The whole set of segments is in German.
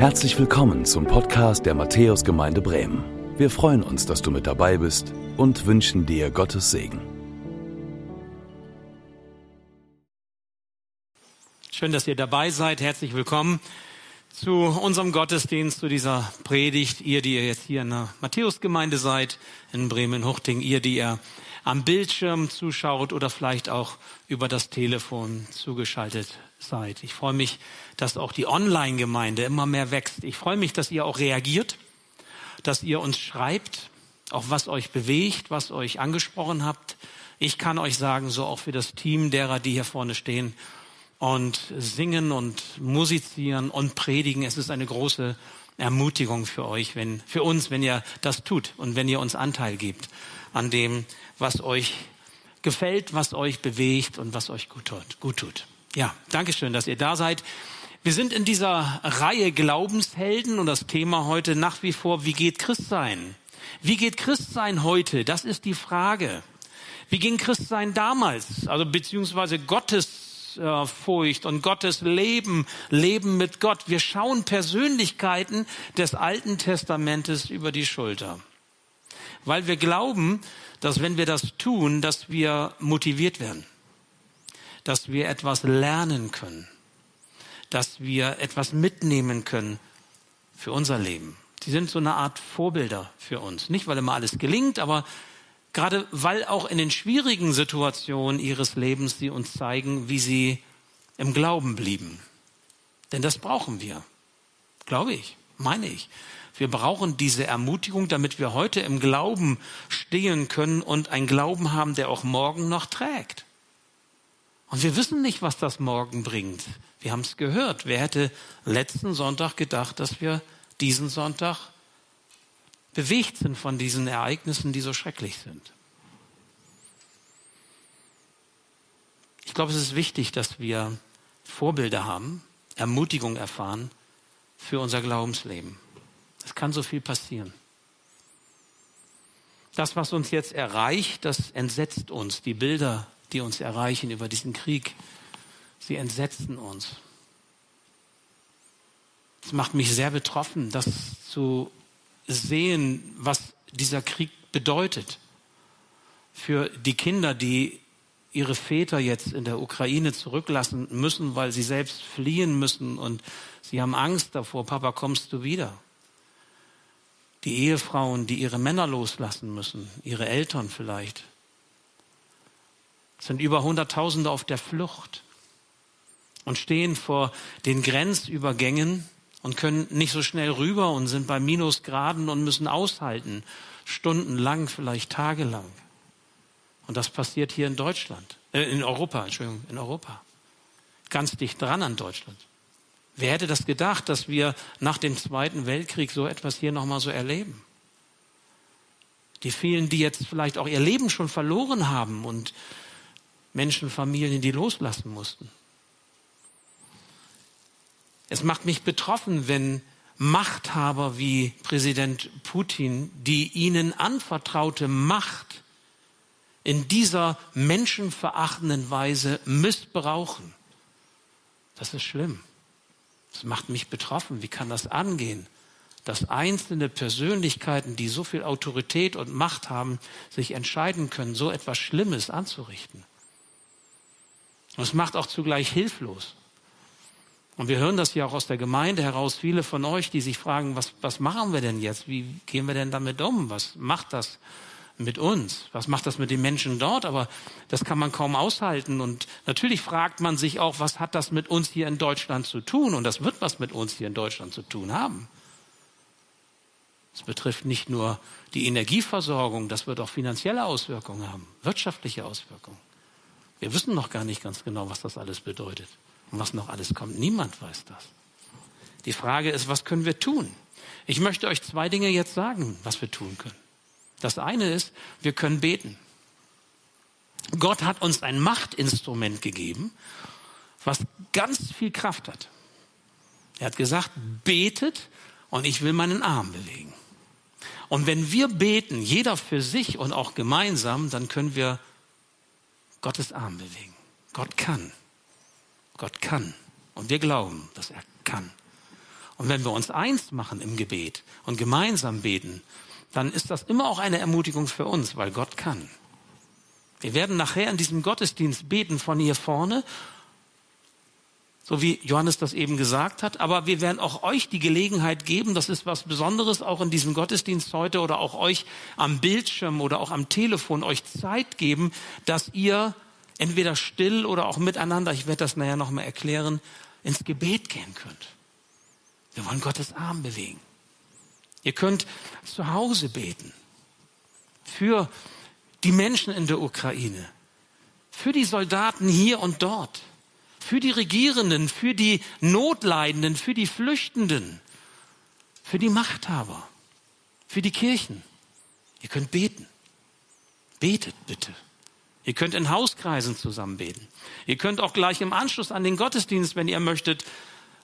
Herzlich willkommen zum Podcast der Matthäusgemeinde Bremen. Wir freuen uns, dass du mit dabei bist und wünschen dir Gottes Segen. Schön, dass ihr dabei seid. Herzlich willkommen zu unserem Gottesdienst, zu dieser Predigt. Ihr, die ihr jetzt hier in der Matthäusgemeinde seid, in Bremen-Huchting, ihr, die ihr am Bildschirm zuschaut oder vielleicht auch über das Telefon zugeschaltet seid. Ich freue mich, dass auch die Online-Gemeinde immer mehr wächst. Ich freue mich, dass ihr auch reagiert, dass ihr uns schreibt, auch was euch bewegt, was euch angesprochen habt. Ich kann euch sagen, so auch für das Team derer, die hier vorne stehen und singen und musizieren und predigen. Es ist eine große Ermutigung für euch, wenn, für uns, wenn ihr das tut und wenn ihr uns Anteil gebt an dem, was euch gefällt, was euch bewegt und was euch gut tut. Gut tut. Ja, danke schön, dass ihr da seid. Wir sind in dieser Reihe Glaubenshelden und das Thema heute nach wie vor, wie geht Christsein? Wie geht Christsein heute? Das ist die Frage. Wie ging Christsein damals? Also beziehungsweise Gottes äh, und Gottes Leben, Leben mit Gott. Wir schauen Persönlichkeiten des Alten Testamentes über die Schulter. Weil wir glauben, dass wenn wir das tun, dass wir motiviert werden, dass wir etwas lernen können, dass wir etwas mitnehmen können für unser Leben. Sie sind so eine Art Vorbilder für uns. Nicht, weil immer alles gelingt, aber gerade weil auch in den schwierigen Situationen ihres Lebens sie uns zeigen, wie sie im Glauben blieben. Denn das brauchen wir. Glaube ich, meine ich. Wir brauchen diese Ermutigung, damit wir heute im Glauben stehen können und einen Glauben haben, der auch morgen noch trägt. Und wir wissen nicht, was das morgen bringt. Wir haben es gehört. Wer hätte letzten Sonntag gedacht, dass wir diesen Sonntag bewegt sind von diesen Ereignissen, die so schrecklich sind? Ich glaube, es ist wichtig, dass wir Vorbilder haben, Ermutigung erfahren für unser Glaubensleben. Es kann so viel passieren. Das, was uns jetzt erreicht, das entsetzt uns. Die Bilder, die uns erreichen über diesen Krieg, sie entsetzen uns. Es macht mich sehr betroffen, das zu sehen, was dieser Krieg bedeutet. Für die Kinder, die ihre Väter jetzt in der Ukraine zurücklassen müssen, weil sie selbst fliehen müssen und sie haben Angst davor, Papa, kommst du wieder? die Ehefrauen, die ihre Männer loslassen müssen, ihre Eltern vielleicht. Sind über Hunderttausende auf der Flucht und stehen vor den Grenzübergängen und können nicht so schnell rüber und sind bei Minusgraden und müssen aushalten, stundenlang, vielleicht tagelang. Und das passiert hier in Deutschland, äh, in Europa, Entschuldigung, in Europa. Ganz dicht dran an Deutschland. Wer hätte das gedacht, dass wir nach dem Zweiten Weltkrieg so etwas hier nochmal so erleben? Die vielen, die jetzt vielleicht auch ihr Leben schon verloren haben und Menschen, Familien, die loslassen mussten. Es macht mich betroffen, wenn Machthaber wie Präsident Putin die ihnen anvertraute Macht in dieser menschenverachtenden Weise missbrauchen. Das ist schlimm. Das macht mich betroffen. Wie kann das angehen? Dass einzelne Persönlichkeiten, die so viel Autorität und Macht haben, sich entscheiden können, so etwas Schlimmes anzurichten. Und es macht auch zugleich hilflos. Und wir hören das ja auch aus der Gemeinde heraus, viele von euch, die sich fragen, was, was machen wir denn jetzt? Wie gehen wir denn damit um? Was macht das mit uns? Was macht das mit den Menschen dort? Aber das kann man kaum aushalten. Und natürlich fragt man sich auch, was hat das mit uns hier in Deutschland zu tun? Und das wird was mit uns hier in Deutschland zu tun haben. Es betrifft nicht nur die Energieversorgung, das wird auch finanzielle Auswirkungen haben, wirtschaftliche Auswirkungen. Wir wissen noch gar nicht ganz genau, was das alles bedeutet und was noch alles kommt. Niemand weiß das. Die Frage ist, was können wir tun? Ich möchte euch zwei Dinge jetzt sagen, was wir tun können. Das eine ist, wir können beten. Gott hat uns ein Machtinstrument gegeben, was ganz viel Kraft hat. Er hat gesagt, betet und ich will meinen Arm bewegen. Und wenn wir beten, jeder für sich und auch gemeinsam, dann können wir Gottes Arm bewegen. Gott kann. Gott kann. Und wir glauben, dass er kann. Und wenn wir uns eins machen im Gebet und gemeinsam beten, dann ist das immer auch eine Ermutigung für uns, weil Gott kann. Wir werden nachher in diesem Gottesdienst beten von hier vorne, so wie Johannes das eben gesagt hat, aber wir werden auch euch die Gelegenheit geben, das ist was Besonderes auch in diesem Gottesdienst heute oder auch euch am Bildschirm oder auch am Telefon euch Zeit geben, dass ihr entweder still oder auch miteinander, ich werde das nachher nochmal erklären, ins Gebet gehen könnt. Wir wollen Gottes Arm bewegen. Ihr könnt zu Hause beten für die Menschen in der Ukraine, für die Soldaten hier und dort, für die Regierenden, für die Notleidenden, für die Flüchtenden, für die Machthaber, für die Kirchen. Ihr könnt beten. Betet bitte. Ihr könnt in Hauskreisen zusammen beten. Ihr könnt auch gleich im Anschluss an den Gottesdienst, wenn ihr möchtet,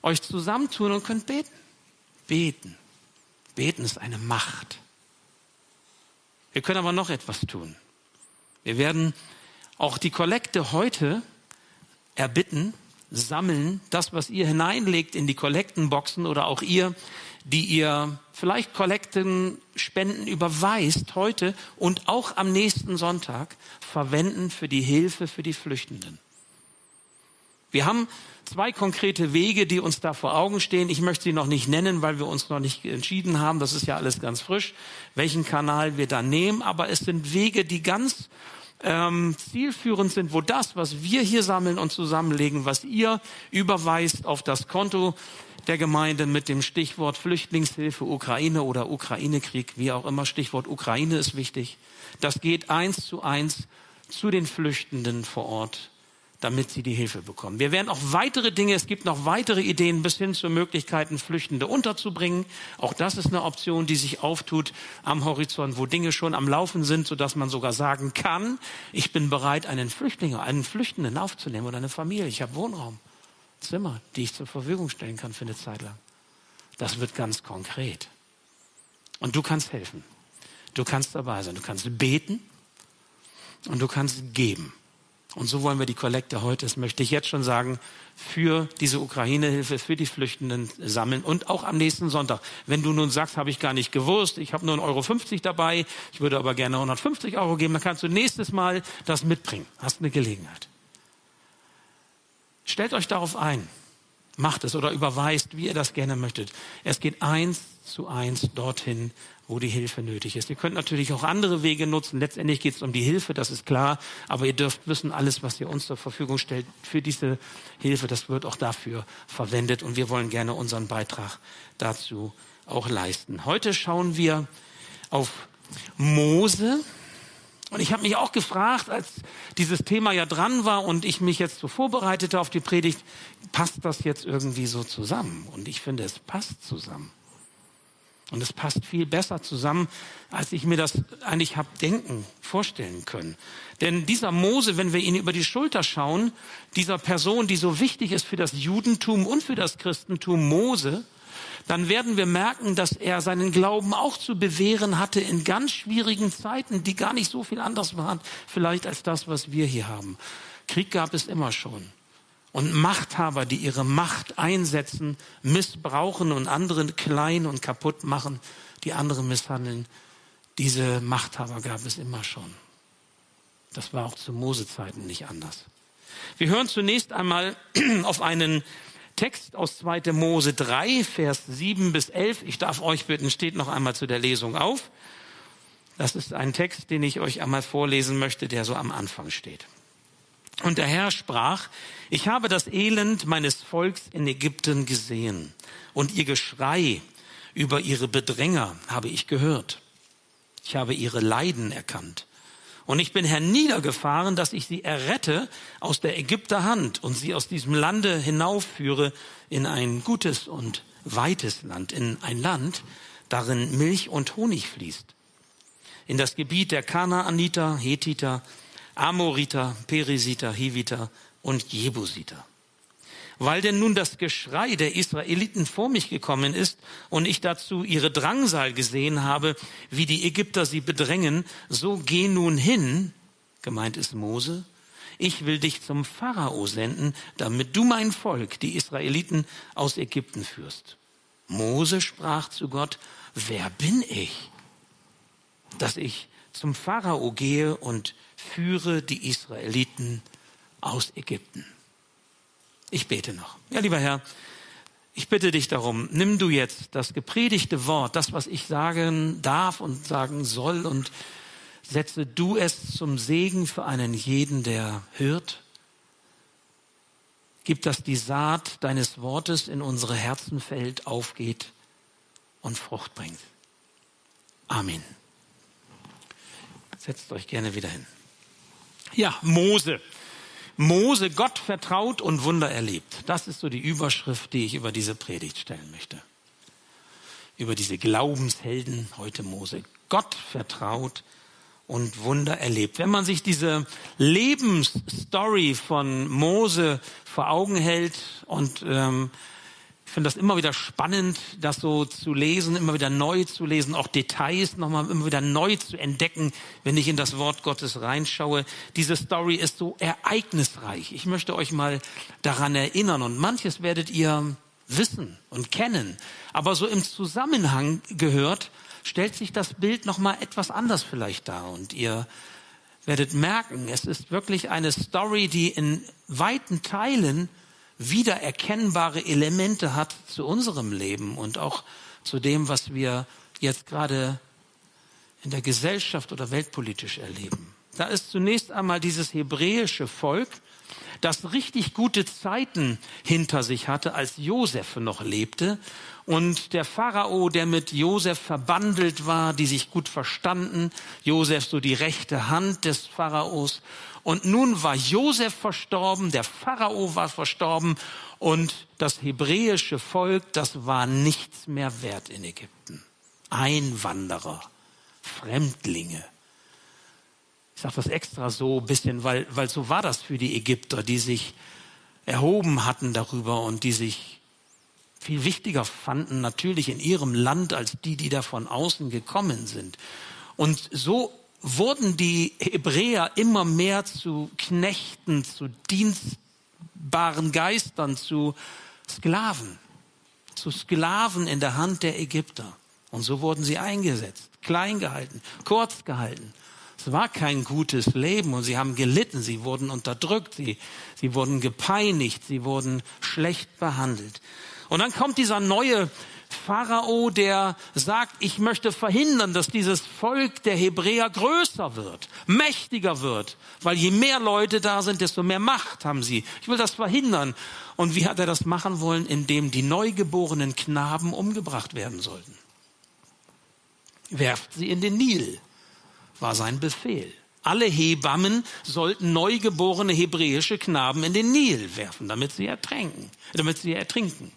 euch zusammentun und könnt beten. Beten. Beten ist eine Macht. Wir können aber noch etwas tun. Wir werden auch die Kollekte heute erbitten, sammeln, das, was ihr hineinlegt in die Kollektenboxen oder auch ihr, die ihr vielleicht Kollekten, Spenden überweist heute und auch am nächsten Sonntag verwenden für die Hilfe für die Flüchtenden. Wir haben zwei konkrete Wege, die uns da vor Augen stehen. Ich möchte sie noch nicht nennen, weil wir uns noch nicht entschieden haben. Das ist ja alles ganz frisch, welchen Kanal wir da nehmen. Aber es sind Wege, die ganz ähm, zielführend sind, wo das, was wir hier sammeln und zusammenlegen, was ihr überweist auf das Konto der Gemeinde mit dem Stichwort Flüchtlingshilfe Ukraine oder Ukraine-Krieg, wie auch immer, Stichwort Ukraine ist wichtig. Das geht eins zu eins zu den Flüchtenden vor Ort damit sie die Hilfe bekommen. Wir werden auch weitere Dinge, es gibt noch weitere Ideen bis hin zu Möglichkeiten, Flüchtende unterzubringen. Auch das ist eine Option, die sich auftut am Horizont, wo Dinge schon am Laufen sind, sodass man sogar sagen kann, ich bin bereit, einen Flüchtling, einen Flüchtenden aufzunehmen oder eine Familie. Ich habe Wohnraum, Zimmer, die ich zur Verfügung stellen kann für eine Zeit lang. Das wird ganz konkret. Und du kannst helfen. Du kannst dabei sein. Du kannst beten und du kannst geben. Und so wollen wir die Kollekte heute, das möchte ich jetzt schon sagen, für diese Ukraine-Hilfe, für die Flüchtenden sammeln und auch am nächsten Sonntag. Wenn du nun sagst, habe ich gar nicht gewusst, ich habe nur 1,50 Euro dabei, ich würde aber gerne 150 Euro geben, dann kannst du nächstes Mal das mitbringen. Hast eine Gelegenheit. Stellt euch darauf ein. Macht es oder überweist, wie ihr das gerne möchtet. Es geht eins zu eins dorthin, wo die Hilfe nötig ist. Ihr könnt natürlich auch andere Wege nutzen. Letztendlich geht es um die Hilfe, das ist klar. Aber ihr dürft wissen, alles, was ihr uns zur Verfügung stellt für diese Hilfe, das wird auch dafür verwendet. Und wir wollen gerne unseren Beitrag dazu auch leisten. Heute schauen wir auf Mose. Und ich habe mich auch gefragt, als dieses Thema ja dran war und ich mich jetzt so vorbereitete auf die Predigt, passt das jetzt irgendwie so zusammen? Und ich finde, es passt zusammen. Und es passt viel besser zusammen, als ich mir das eigentlich habe denken, vorstellen können. Denn dieser Mose, wenn wir ihn über die Schulter schauen, dieser Person, die so wichtig ist für das Judentum und für das Christentum, Mose, dann werden wir merken, dass er seinen Glauben auch zu bewähren hatte in ganz schwierigen Zeiten, die gar nicht so viel anders waren, vielleicht als das, was wir hier haben. Krieg gab es immer schon. Und Machthaber, die ihre Macht einsetzen, missbrauchen und andere klein und kaputt machen, die andere misshandeln, diese Machthaber gab es immer schon. Das war auch zu Mosezeiten nicht anders. Wir hören zunächst einmal auf einen Text aus 2. Mose 3, Vers 7 bis 11. Ich darf euch bitten, steht noch einmal zu der Lesung auf. Das ist ein Text, den ich euch einmal vorlesen möchte, der so am Anfang steht. Und der Herr sprach, ich habe das Elend meines Volks in Ägypten gesehen und ihr Geschrei über ihre Bedränger habe ich gehört. Ich habe ihre Leiden erkannt. Und ich bin herniedergefahren, dass ich sie errette aus der Ägypter Hand und sie aus diesem Lande hinaufführe in ein gutes und weites Land, in ein Land, darin Milch und Honig fließt. In das Gebiet der Kanaaniter, Hethiter, Amoriter, Perisiter, Hiviter und Jebusiter. Weil denn nun das Geschrei der Israeliten vor mich gekommen ist und ich dazu ihre Drangsal gesehen habe, wie die Ägypter sie bedrängen, so geh nun hin, gemeint ist Mose, ich will dich zum Pharao senden, damit du mein Volk, die Israeliten, aus Ägypten führst. Mose sprach zu Gott, wer bin ich, dass ich zum Pharao gehe und führe die Israeliten aus Ägypten. Ich bete noch. Ja, lieber Herr, ich bitte dich darum, nimm du jetzt das gepredigte Wort, das, was ich sagen darf und sagen soll, und setze du es zum Segen für einen jeden, der hört. Gib, dass die Saat deines Wortes in unsere Herzen fällt, aufgeht und Frucht bringt. Amen. Setzt euch gerne wieder hin. Ja, Mose. Mose Gott vertraut und Wunder erlebt. Das ist so die Überschrift, die ich über diese Predigt stellen möchte. Über diese Glaubenshelden heute Mose. Gott vertraut und Wunder erlebt. Wenn man sich diese Lebensstory von Mose vor Augen hält und ähm, ich finde das immer wieder spannend, das so zu lesen, immer wieder neu zu lesen, auch Details nochmal immer wieder neu zu entdecken, wenn ich in das Wort Gottes reinschaue. Diese Story ist so ereignisreich. Ich möchte euch mal daran erinnern und manches werdet ihr wissen und kennen. Aber so im Zusammenhang gehört, stellt sich das Bild nochmal etwas anders vielleicht dar und ihr werdet merken, es ist wirklich eine Story, die in weiten Teilen wiedererkennbare Elemente hat zu unserem Leben und auch zu dem, was wir jetzt gerade in der Gesellschaft oder weltpolitisch erleben. Da ist zunächst einmal dieses hebräische Volk, das richtig gute Zeiten hinter sich hatte, als Josef noch lebte. Und der Pharao, der mit Josef verbandelt war, die sich gut verstanden, Josef so die rechte Hand des Pharaos. Und nun war Josef verstorben, der Pharao war verstorben und das hebräische Volk, das war nichts mehr wert in Ägypten. Einwanderer, Fremdlinge. Ich sage das extra so ein bisschen, weil, weil so war das für die Ägypter, die sich erhoben hatten darüber und die sich viel wichtiger fanden natürlich in ihrem Land als die, die da von außen gekommen sind. Und so wurden die Hebräer immer mehr zu Knechten, zu dienstbaren Geistern, zu Sklaven, zu Sklaven in der Hand der Ägypter. Und so wurden sie eingesetzt, klein gehalten, kurz gehalten. Es war kein gutes Leben und sie haben gelitten, sie wurden unterdrückt, sie, sie wurden gepeinigt, sie wurden schlecht behandelt. Und dann kommt dieser neue Pharao, der sagt, ich möchte verhindern, dass dieses Volk der Hebräer größer wird, mächtiger wird, weil je mehr Leute da sind, desto mehr Macht haben sie. Ich will das verhindern. Und wie hat er das machen wollen? Indem die neugeborenen Knaben umgebracht werden sollten. Werft sie in den Nil, war sein Befehl. Alle Hebammen sollten neugeborene hebräische Knaben in den Nil werfen, damit sie ertränken, damit sie ertrinken.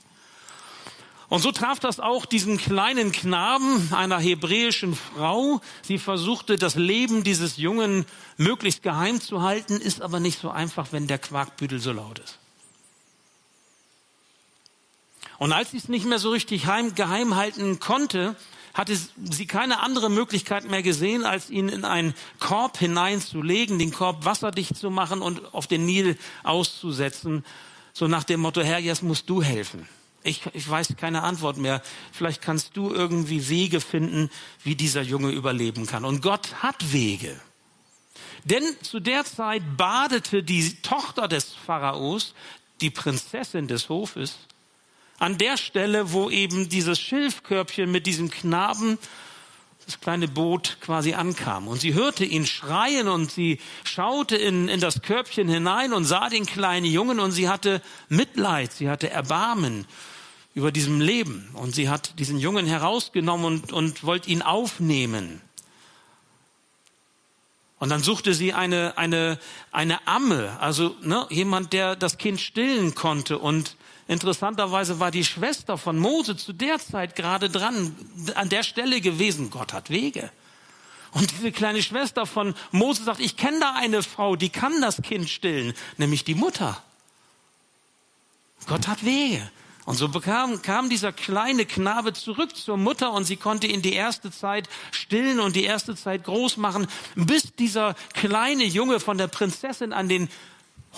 Und so traf das auch diesen kleinen Knaben einer hebräischen Frau. Sie versuchte, das Leben dieses Jungen möglichst geheim zu halten, ist aber nicht so einfach, wenn der Quarkbüdel so laut ist. Und als sie es nicht mehr so richtig heim, geheim halten konnte, hatte sie keine andere Möglichkeit mehr gesehen, als ihn in einen Korb hineinzulegen, den Korb wasserdicht zu machen und auf den Nil auszusetzen, so nach dem Motto, Herr, jetzt musst du helfen. Ich, ich weiß keine Antwort mehr. Vielleicht kannst du irgendwie Wege finden, wie dieser Junge überleben kann. Und Gott hat Wege. Denn zu der Zeit badete die Tochter des Pharaos, die Prinzessin des Hofes, an der Stelle, wo eben dieses Schilfkörbchen mit diesem Knaben, das kleine Boot quasi ankam. Und sie hörte ihn schreien und sie schaute in, in das Körbchen hinein und sah den kleinen Jungen und sie hatte Mitleid, sie hatte Erbarmen über diesem Leben. Und sie hat diesen Jungen herausgenommen und, und wollte ihn aufnehmen. Und dann suchte sie eine, eine, eine Amme, also ne, jemand, der das Kind stillen konnte. Und interessanterweise war die Schwester von Mose zu der Zeit gerade dran, an der Stelle gewesen. Gott hat Wege. Und diese kleine Schwester von Mose sagt, ich kenne da eine Frau, die kann das Kind stillen, nämlich die Mutter. Gott hat Wege. Und so bekam, kam dieser kleine Knabe zurück zur Mutter und sie konnte ihn die erste Zeit stillen und die erste Zeit groß machen, bis dieser kleine Junge von der Prinzessin an den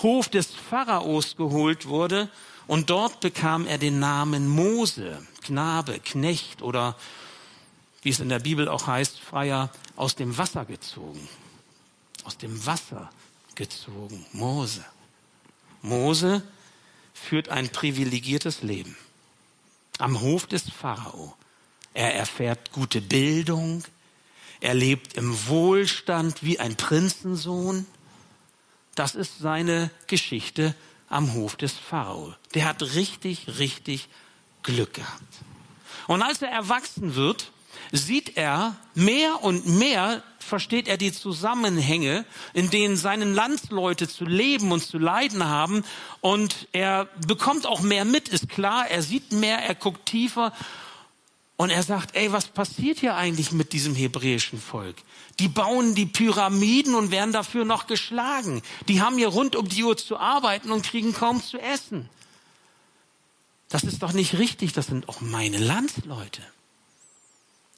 Hof des Pharaos geholt wurde und dort bekam er den Namen Mose, Knabe, Knecht oder wie es in der Bibel auch heißt, Freier aus dem Wasser gezogen. Aus dem Wasser gezogen. Mose. Mose führt ein privilegiertes Leben am Hof des Pharao. Er erfährt gute Bildung, er lebt im Wohlstand wie ein Prinzensohn. Das ist seine Geschichte am Hof des Pharao. Der hat richtig, richtig Glück gehabt. Und als er erwachsen wird, sieht er mehr und mehr, versteht er die Zusammenhänge, in denen seine Landsleute zu leben und zu leiden haben. Und er bekommt auch mehr mit, ist klar. Er sieht mehr, er guckt tiefer. Und er sagt, ey, was passiert hier eigentlich mit diesem hebräischen Volk? Die bauen die Pyramiden und werden dafür noch geschlagen. Die haben hier rund um die Uhr zu arbeiten und kriegen kaum zu essen. Das ist doch nicht richtig, das sind auch meine Landsleute.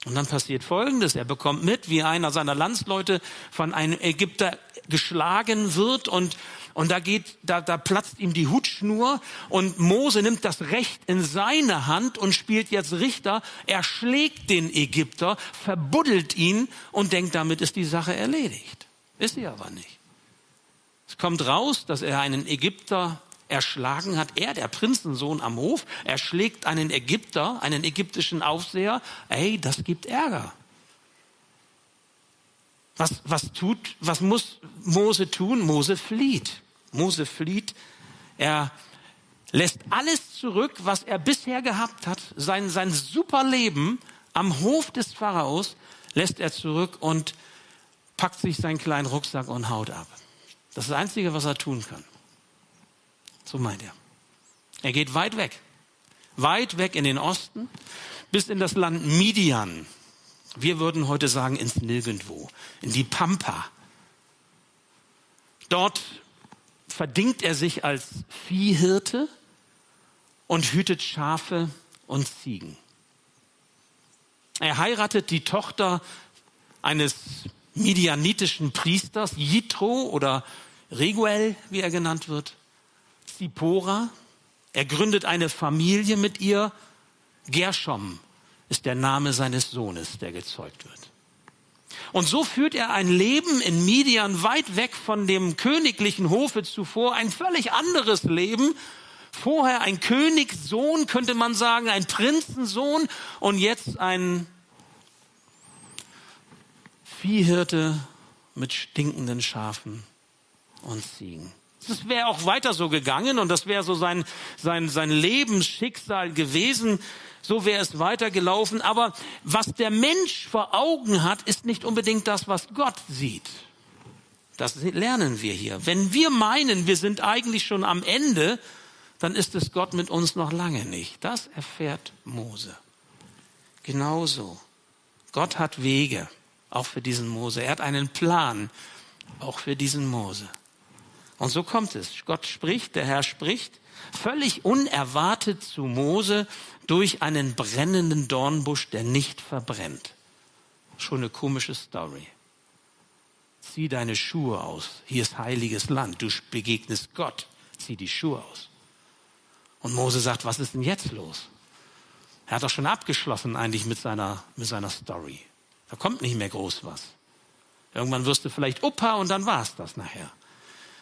Und dann passiert Folgendes. Er bekommt mit, wie einer seiner Landsleute von einem Ägypter geschlagen wird und, und da geht, da, da platzt ihm die Hutschnur und Mose nimmt das Recht in seine Hand und spielt jetzt Richter. Er schlägt den Ägypter, verbuddelt ihn und denkt, damit ist die Sache erledigt. Ist sie aber nicht. Es kommt raus, dass er einen Ägypter erschlagen hat. Er, der Prinzensohn am Hof, erschlägt einen Ägypter, einen ägyptischen Aufseher. Ey, das gibt Ärger. Was, was tut, was muss Mose tun? Mose flieht. Mose flieht. Er lässt alles zurück, was er bisher gehabt hat. Sein, sein super Leben am Hof des Pharaos lässt er zurück und packt sich seinen kleinen Rucksack und haut ab. Das ist das Einzige, was er tun kann. So meint er. Er geht weit weg. Weit weg in den Osten, bis in das Land Midian. Wir würden heute sagen ins Nirgendwo, in die Pampa. Dort verdingt er sich als Viehhirte und hütet Schafe und Ziegen. Er heiratet die Tochter eines midianitischen Priesters, Jitro oder Reguel, wie er genannt wird. Zipora. Er gründet eine Familie mit ihr. Gershom ist der Name seines Sohnes, der gezeugt wird. Und so führt er ein Leben in Midian weit weg von dem königlichen Hofe zuvor, ein völlig anderes Leben. Vorher ein Königssohn, könnte man sagen, ein Prinzensohn und jetzt ein Viehhirte mit stinkenden Schafen und Ziegen. Das wäre auch weiter so gegangen und das wäre so sein, sein, sein Lebensschicksal gewesen. So wäre es weitergelaufen. Aber was der Mensch vor Augen hat, ist nicht unbedingt das, was Gott sieht. Das lernen wir hier. Wenn wir meinen, wir sind eigentlich schon am Ende, dann ist es Gott mit uns noch lange nicht. Das erfährt Mose. Genauso. Gott hat Wege, auch für diesen Mose. Er hat einen Plan, auch für diesen Mose. Und so kommt es. Gott spricht, der Herr spricht, völlig unerwartet zu Mose durch einen brennenden Dornbusch, der nicht verbrennt. Schon eine komische Story. Zieh deine Schuhe aus. Hier ist heiliges Land. Du begegnest Gott. Zieh die Schuhe aus. Und Mose sagt, was ist denn jetzt los? Er hat doch schon abgeschlossen eigentlich mit seiner, mit seiner Story. Da kommt nicht mehr groß was. Irgendwann wirst du vielleicht Opa und dann war's das nachher.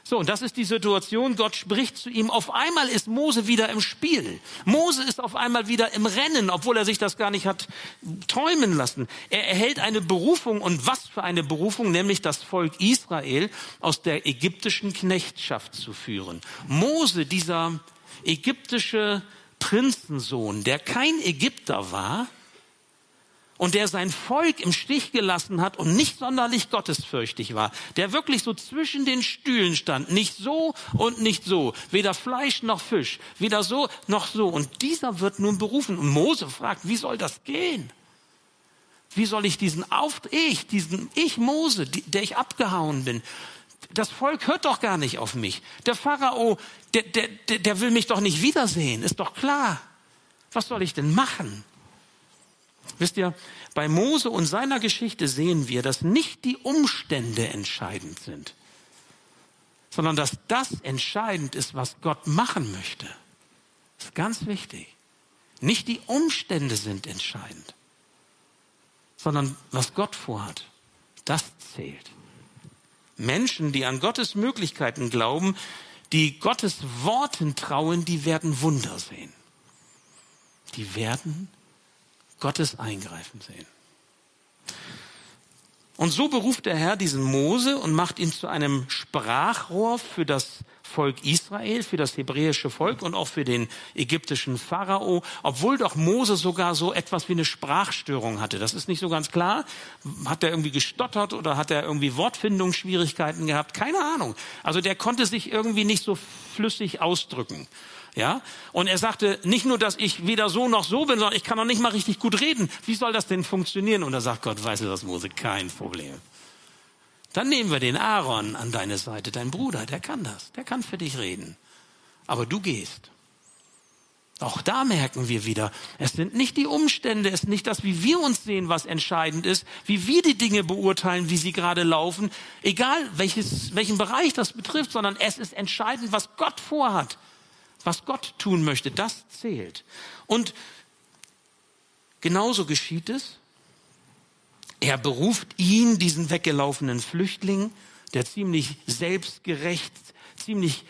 So, und das ist die Situation. Gott spricht zu ihm. Auf einmal ist Mose wieder im Spiel. Mose ist auf einmal wieder im Rennen, obwohl er sich das gar nicht hat träumen lassen. Er erhält eine Berufung und was für eine Berufung, nämlich das Volk Israel aus der ägyptischen Knechtschaft zu führen. Mose, dieser ägyptische Prinzensohn, der kein Ägypter war, und der sein Volk im Stich gelassen hat und nicht sonderlich gottesfürchtig war, der wirklich so zwischen den Stühlen stand, nicht so und nicht so, weder Fleisch noch Fisch, weder so noch so. Und dieser wird nun berufen. Und Mose fragt, wie soll das gehen? Wie soll ich diesen Auf, ich, diesen, ich Mose, der ich abgehauen bin, das Volk hört doch gar nicht auf mich. Der Pharao, der, der, der will mich doch nicht wiedersehen, ist doch klar. Was soll ich denn machen? Wisst ihr, bei Mose und seiner Geschichte sehen wir, dass nicht die Umstände entscheidend sind, sondern dass das entscheidend ist, was Gott machen möchte. Das ist ganz wichtig. Nicht die Umstände sind entscheidend, sondern was Gott vorhat. Das zählt. Menschen, die an Gottes Möglichkeiten glauben, die Gottes Worten trauen, die werden Wunder sehen. Die werden Gottes Eingreifen sehen. Und so beruft der Herr diesen Mose und macht ihn zu einem Sprachrohr für das Volk Israel, für das hebräische Volk und auch für den ägyptischen Pharao, obwohl doch Mose sogar so etwas wie eine Sprachstörung hatte. Das ist nicht so ganz klar. Hat er irgendwie gestottert oder hat er irgendwie Wortfindungsschwierigkeiten gehabt? Keine Ahnung. Also der konnte sich irgendwie nicht so flüssig ausdrücken. Ja? Und er sagte nicht nur, dass ich weder so noch so bin, sondern ich kann noch nicht mal richtig gut reden. Wie soll das denn funktionieren? Und da sagt Gott, weißt du das, Mose, kein Problem. Dann nehmen wir den Aaron an deine Seite, dein Bruder, der kann das, der kann für dich reden. Aber du gehst. Auch da merken wir wieder, es sind nicht die Umstände, es ist nicht das, wie wir uns sehen, was entscheidend ist, wie wir die Dinge beurteilen, wie sie gerade laufen, egal welches, welchen Bereich das betrifft, sondern es ist entscheidend, was Gott vorhat, was Gott tun möchte, das zählt. Und genauso geschieht es er beruft ihn, diesen weggelaufenen Flüchtling, der ziemlich selbstgerecht, ziemlich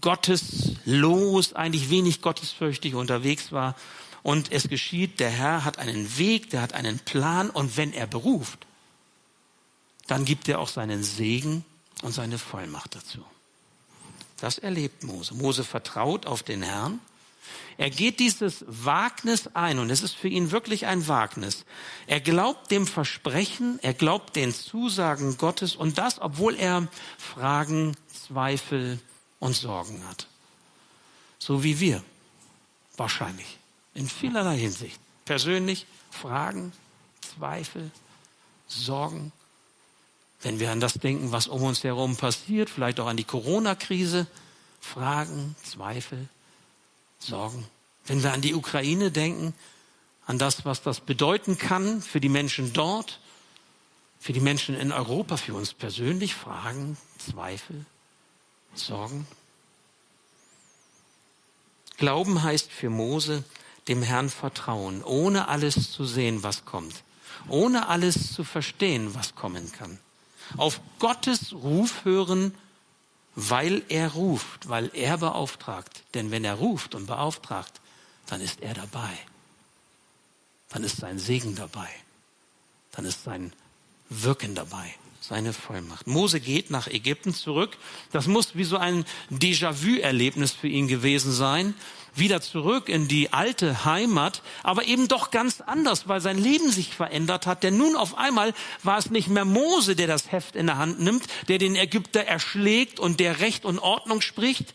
gotteslos, eigentlich wenig gottesfürchtig unterwegs war. Und es geschieht, der Herr hat einen Weg, der hat einen Plan und wenn er beruft, dann gibt er auch seinen Segen und seine Vollmacht dazu. Das erlebt Mose. Mose vertraut auf den Herrn er geht dieses Wagnis ein und es ist für ihn wirklich ein Wagnis. Er glaubt dem Versprechen, er glaubt den Zusagen Gottes und das, obwohl er Fragen, Zweifel und Sorgen hat. So wie wir. Wahrscheinlich. In vielerlei Hinsicht. Persönlich Fragen, Zweifel, Sorgen. Wenn wir an das denken, was um uns herum passiert, vielleicht auch an die Corona-Krise, Fragen, Zweifel, Sorgen. Wenn wir an die Ukraine denken, an das, was das bedeuten kann für die Menschen dort, für die Menschen in Europa, für uns persönlich, Fragen, Zweifel, Sorgen. Glauben heißt für Mose, dem Herrn vertrauen, ohne alles zu sehen, was kommt, ohne alles zu verstehen, was kommen kann. Auf Gottes Ruf hören weil er ruft, weil er beauftragt. Denn wenn er ruft und beauftragt, dann ist er dabei. Dann ist sein Segen dabei. Dann ist sein Wirken dabei, seine Vollmacht. Mose geht nach Ägypten zurück. Das muss wie so ein Déjà-vu-Erlebnis für ihn gewesen sein wieder zurück in die alte Heimat, aber eben doch ganz anders, weil sein Leben sich verändert hat. Denn nun auf einmal war es nicht mehr Mose, der das Heft in der Hand nimmt, der den Ägypter erschlägt und der Recht und Ordnung spricht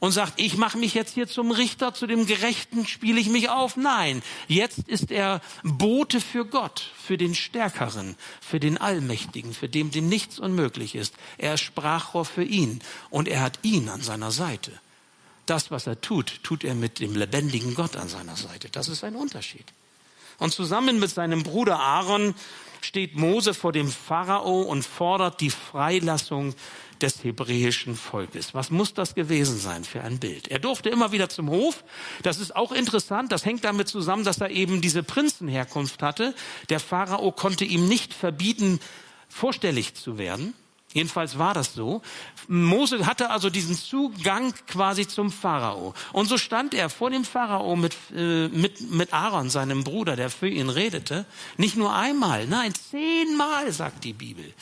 und sagt, ich mache mich jetzt hier zum Richter, zu dem Gerechten spiele ich mich auf. Nein, jetzt ist er Bote für Gott, für den Stärkeren, für den Allmächtigen, für dem, dem nichts unmöglich ist. Er ist Sprachrohr für ihn und er hat ihn an seiner Seite das, was er tut, tut er mit dem lebendigen Gott an seiner Seite. Das ist ein Unterschied. Und zusammen mit seinem Bruder Aaron steht Mose vor dem Pharao und fordert die Freilassung des hebräischen Volkes. Was muss das gewesen sein für ein Bild? Er durfte immer wieder zum Hof. Das ist auch interessant. Das hängt damit zusammen, dass er eben diese Prinzenherkunft hatte. Der Pharao konnte ihm nicht verbieten, vorstellig zu werden. Jedenfalls war das so. Mose hatte also diesen Zugang quasi zum Pharao. Und so stand er vor dem Pharao mit, äh, mit, mit Aaron, seinem Bruder, der für ihn redete. Nicht nur einmal, nein, zehnmal, sagt die Bibel.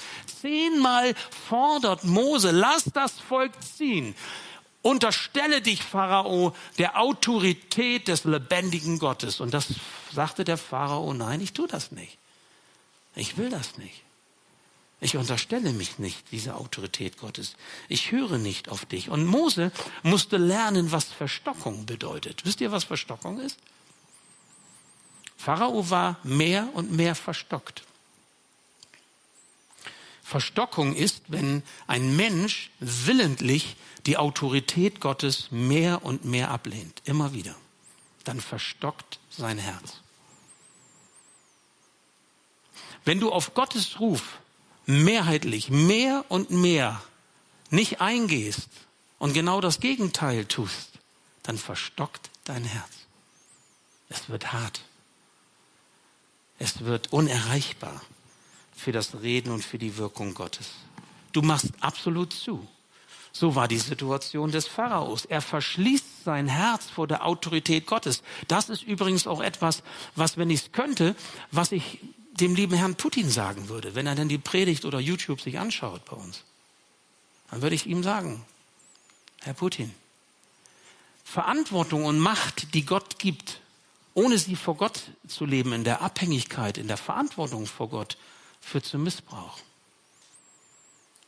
Zehnmal fordert Mose, lass das Volk ziehen. Unterstelle dich, Pharao, der Autorität des lebendigen Gottes. Und das sagte der Pharao, nein, ich tue das nicht. Ich will das nicht. Ich unterstelle mich nicht dieser Autorität Gottes. Ich höre nicht auf dich. Und Mose musste lernen, was Verstockung bedeutet. Wisst ihr, was Verstockung ist? Pharao war mehr und mehr verstockt. Verstockung ist, wenn ein Mensch willentlich die Autorität Gottes mehr und mehr ablehnt, immer wieder. Dann verstockt sein Herz. Wenn du auf Gottes Ruf mehrheitlich mehr und mehr nicht eingehst und genau das Gegenteil tust, dann verstockt dein Herz. Es wird hart. Es wird unerreichbar für das Reden und für die Wirkung Gottes. Du machst absolut zu. So war die Situation des Pharaos. Er verschließt sein Herz vor der Autorität Gottes. Das ist übrigens auch etwas, was, wenn ich es könnte, was ich dem lieben Herrn Putin sagen würde, wenn er denn die Predigt oder YouTube sich anschaut bei uns. Dann würde ich ihm sagen, Herr Putin, Verantwortung und Macht, die Gott gibt, ohne sie vor Gott zu leben, in der Abhängigkeit, in der Verantwortung vor Gott, führt zu Missbrauch.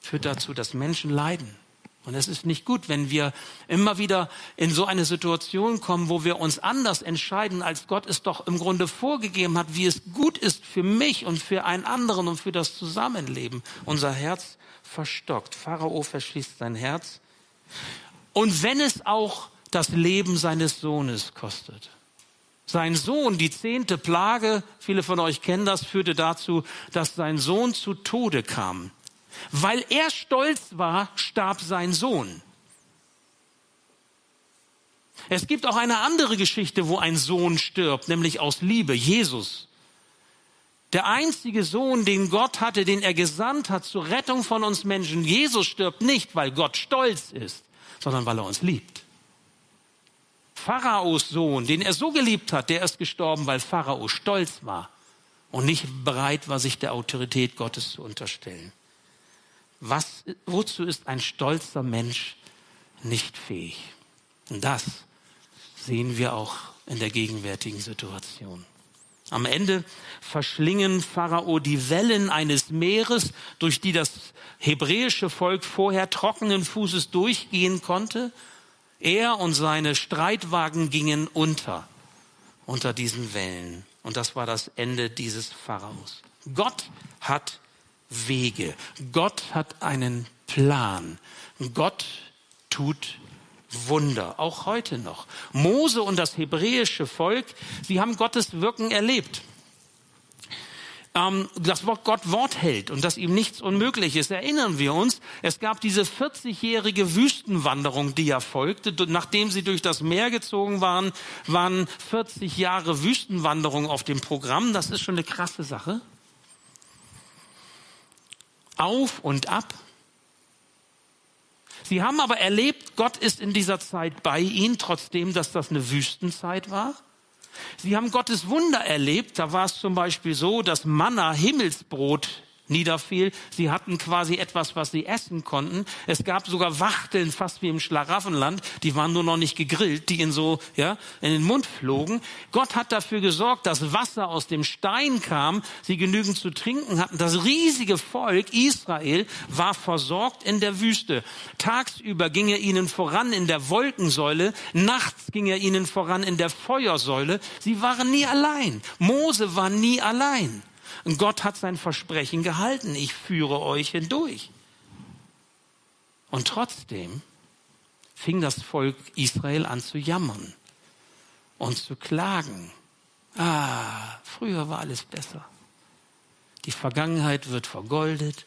Führt dazu, dass Menschen leiden. Und es ist nicht gut, wenn wir immer wieder in so eine Situation kommen, wo wir uns anders entscheiden, als Gott es doch im Grunde vorgegeben hat, wie es gut ist für mich und für einen anderen und für das Zusammenleben. Unser Herz verstockt. Pharao verschließt sein Herz. Und wenn es auch das Leben seines Sohnes kostet. Sein Sohn, die zehnte Plage, viele von euch kennen das, führte dazu, dass sein Sohn zu Tode kam. Weil er stolz war, starb sein Sohn. Es gibt auch eine andere Geschichte, wo ein Sohn stirbt, nämlich aus Liebe, Jesus. Der einzige Sohn, den Gott hatte, den er gesandt hat zur Rettung von uns Menschen. Jesus stirbt nicht, weil Gott stolz ist, sondern weil er uns liebt. Pharaos Sohn, den er so geliebt hat, der ist gestorben, weil Pharao stolz war und nicht bereit war, sich der Autorität Gottes zu unterstellen. Was, wozu ist ein stolzer Mensch nicht fähig? Und das sehen wir auch in der gegenwärtigen Situation. Am Ende verschlingen Pharao die Wellen eines Meeres, durch die das hebräische Volk vorher trockenen Fußes durchgehen konnte. Er und seine Streitwagen gingen unter, unter diesen Wellen. Und das war das Ende dieses Pharaos. Gott hat Wege. Gott hat einen Plan. Gott tut Wunder, auch heute noch. Mose und das hebräische Volk, sie haben Gottes Wirken erlebt. Ähm, das Wort Gott Wort hält und dass ihm nichts unmöglich ist. Erinnern wir uns, es gab diese 40-jährige Wüstenwanderung, die ja folgte. Nachdem sie durch das Meer gezogen waren, waren 40 Jahre Wüstenwanderung auf dem Programm. Das ist schon eine krasse Sache auf und ab. Sie haben aber erlebt, Gott ist in dieser Zeit bei ihnen, trotzdem, dass das eine Wüstenzeit war. Sie haben Gottes Wunder erlebt. Da war es zum Beispiel so, dass Manna Himmelsbrot niederfiel. Sie hatten quasi etwas, was sie essen konnten. Es gab sogar Wachteln, fast wie im Schlaraffenland. Die waren nur noch nicht gegrillt, die in so, ja, in den Mund flogen. Gott hat dafür gesorgt, dass Wasser aus dem Stein kam, sie genügend zu trinken hatten. Das riesige Volk Israel war versorgt in der Wüste. Tagsüber ging er ihnen voran in der Wolkensäule, nachts ging er ihnen voran in der Feuersäule. Sie waren nie allein. Mose war nie allein. Und Gott hat sein Versprechen gehalten. Ich führe euch hindurch. Und trotzdem fing das Volk Israel an zu jammern und zu klagen. Ah, früher war alles besser. Die Vergangenheit wird vergoldet.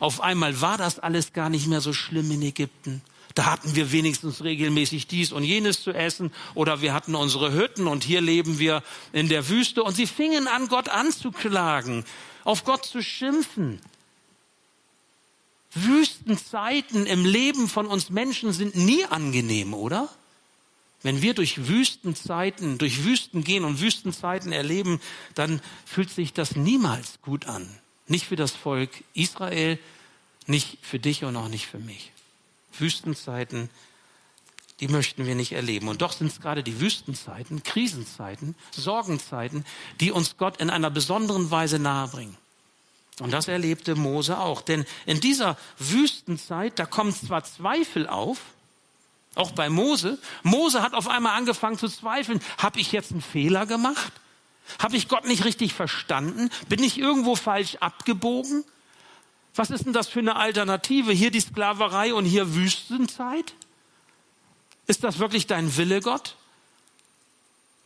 Auf einmal war das alles gar nicht mehr so schlimm in Ägypten. Da hatten wir wenigstens regelmäßig dies und jenes zu essen oder wir hatten unsere Hütten und hier leben wir in der Wüste und sie fingen an, Gott anzuklagen, auf Gott zu schimpfen. Wüstenzeiten im Leben von uns Menschen sind nie angenehm, oder? Wenn wir durch Wüstenzeiten, durch Wüsten gehen und Wüstenzeiten erleben, dann fühlt sich das niemals gut an. Nicht für das Volk Israel, nicht für dich und auch nicht für mich. Wüstenzeiten, die möchten wir nicht erleben. Und doch sind es gerade die Wüstenzeiten, Krisenzeiten, Sorgenzeiten, die uns Gott in einer besonderen Weise nahebringen. Und das erlebte Mose auch. Denn in dieser Wüstenzeit, da kommen zwar Zweifel auf, auch bei Mose. Mose hat auf einmal angefangen zu zweifeln. Habe ich jetzt einen Fehler gemacht? Habe ich Gott nicht richtig verstanden? Bin ich irgendwo falsch abgebogen? Was ist denn das für eine Alternative? Hier die Sklaverei und hier Wüstenzeit? Ist das wirklich dein Wille, Gott?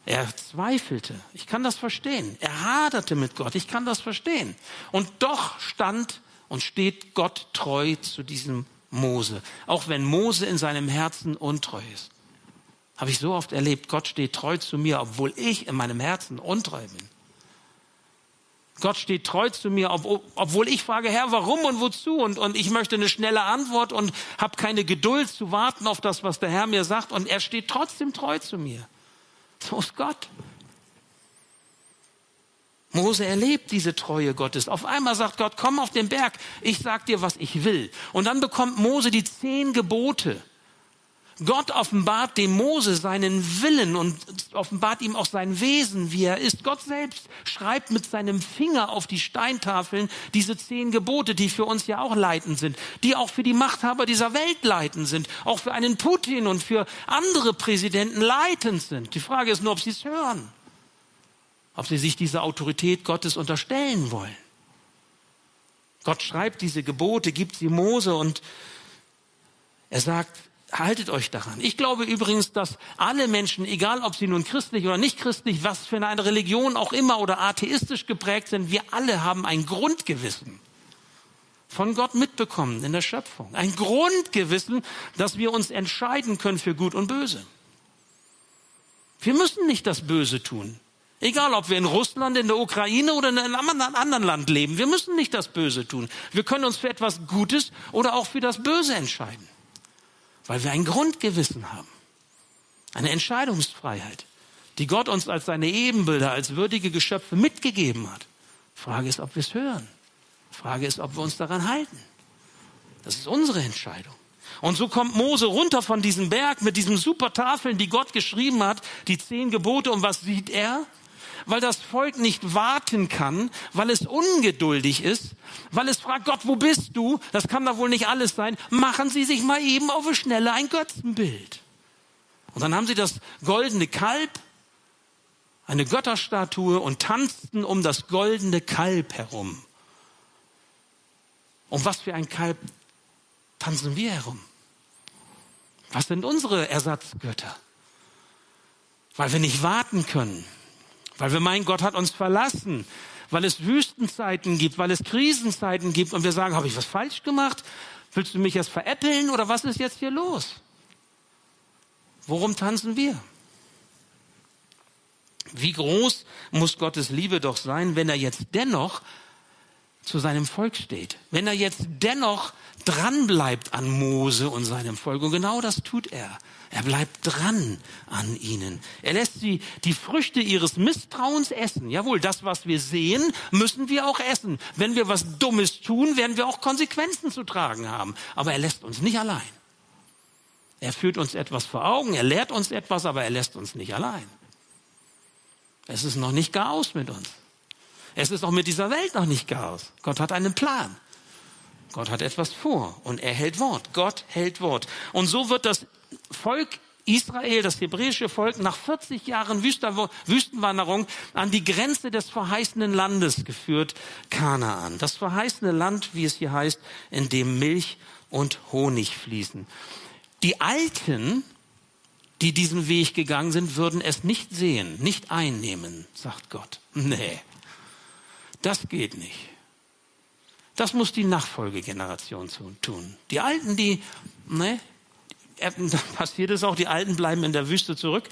Er zweifelte. Ich kann das verstehen. Er haderte mit Gott. Ich kann das verstehen. Und doch stand und steht Gott treu zu diesem Mose. Auch wenn Mose in seinem Herzen untreu ist. Habe ich so oft erlebt, Gott steht treu zu mir, obwohl ich in meinem Herzen untreu bin. Gott steht treu zu mir, ob, obwohl ich frage, Herr, warum und wozu? Und, und ich möchte eine schnelle Antwort und habe keine Geduld zu warten auf das, was der Herr mir sagt. Und er steht trotzdem treu zu mir. So ist Gott. Mose erlebt diese Treue Gottes. Auf einmal sagt Gott, komm auf den Berg, ich sag dir, was ich will. Und dann bekommt Mose die zehn Gebote. Gott offenbart dem Mose seinen Willen und offenbart ihm auch sein Wesen, wie er ist. Gott selbst schreibt mit seinem Finger auf die Steintafeln diese zehn Gebote, die für uns ja auch leitend sind, die auch für die Machthaber dieser Welt leitend sind, auch für einen Putin und für andere Präsidenten leitend sind. Die Frage ist nur, ob sie es hören, ob sie sich dieser Autorität Gottes unterstellen wollen. Gott schreibt diese Gebote, gibt sie Mose und er sagt, haltet euch daran. Ich glaube übrigens, dass alle Menschen, egal ob sie nun christlich oder nicht christlich, was für eine Religion auch immer oder atheistisch geprägt sind, wir alle haben ein Grundgewissen von Gott mitbekommen in der Schöpfung. Ein Grundgewissen, dass wir uns entscheiden können für Gut und Böse. Wir müssen nicht das Böse tun. Egal, ob wir in Russland, in der Ukraine oder in einem anderen Land leben, wir müssen nicht das Böse tun. Wir können uns für etwas Gutes oder auch für das Böse entscheiden weil wir ein Grundgewissen haben, eine Entscheidungsfreiheit, die Gott uns als seine Ebenbilder, als würdige Geschöpfe mitgegeben hat. Frage ist, ob wir es hören. Frage ist, ob wir uns daran halten. Das ist unsere Entscheidung. Und so kommt Mose runter von diesem Berg mit diesen super Tafeln, die Gott geschrieben hat, die zehn Gebote. Und was sieht er? Weil das Volk nicht warten kann, weil es ungeduldig ist, weil es fragt, Gott, wo bist du? Das kann da wohl nicht alles sein. Machen Sie sich mal eben auf eine Schnelle ein Götzenbild. Und dann haben sie das goldene Kalb, eine Götterstatue und tanzten um das goldene Kalb herum. Um was für ein Kalb tanzen wir herum? Was sind unsere Ersatzgötter? Weil wir nicht warten können weil wir meinen, Gott hat uns verlassen, weil es Wüstenzeiten gibt, weil es Krisenzeiten gibt und wir sagen, habe ich was falsch gemacht? Willst du mich jetzt veräppeln oder was ist jetzt hier los? Worum tanzen wir? Wie groß muss Gottes Liebe doch sein, wenn er jetzt dennoch zu seinem Volk steht, wenn er jetzt dennoch dranbleibt an Mose und seinem Volk. Und genau das tut er. Er bleibt dran an ihnen. Er lässt sie die Früchte ihres Misstrauens essen. Jawohl, das, was wir sehen, müssen wir auch essen. Wenn wir was Dummes tun, werden wir auch Konsequenzen zu tragen haben. Aber er lässt uns nicht allein. Er führt uns etwas vor Augen, er lehrt uns etwas, aber er lässt uns nicht allein. Es ist noch nicht gar aus mit uns. Es ist auch mit dieser Welt noch nicht aus. Gott hat einen Plan. Gott hat etwas vor und er hält Wort. Gott hält Wort. Und so wird das Volk Israel, das hebräische Volk, nach 40 Jahren Wüstenwanderung an die Grenze des verheißenen Landes geführt, Kanaan. Das verheißene Land, wie es hier heißt, in dem Milch und Honig fließen. Die Alten, die diesen Weg gegangen sind, würden es nicht sehen, nicht einnehmen, sagt Gott. Nee, das geht nicht. Das muss die Nachfolgegeneration tun. Die Alten, die, ne, passiert es auch, die Alten bleiben in der Wüste zurück.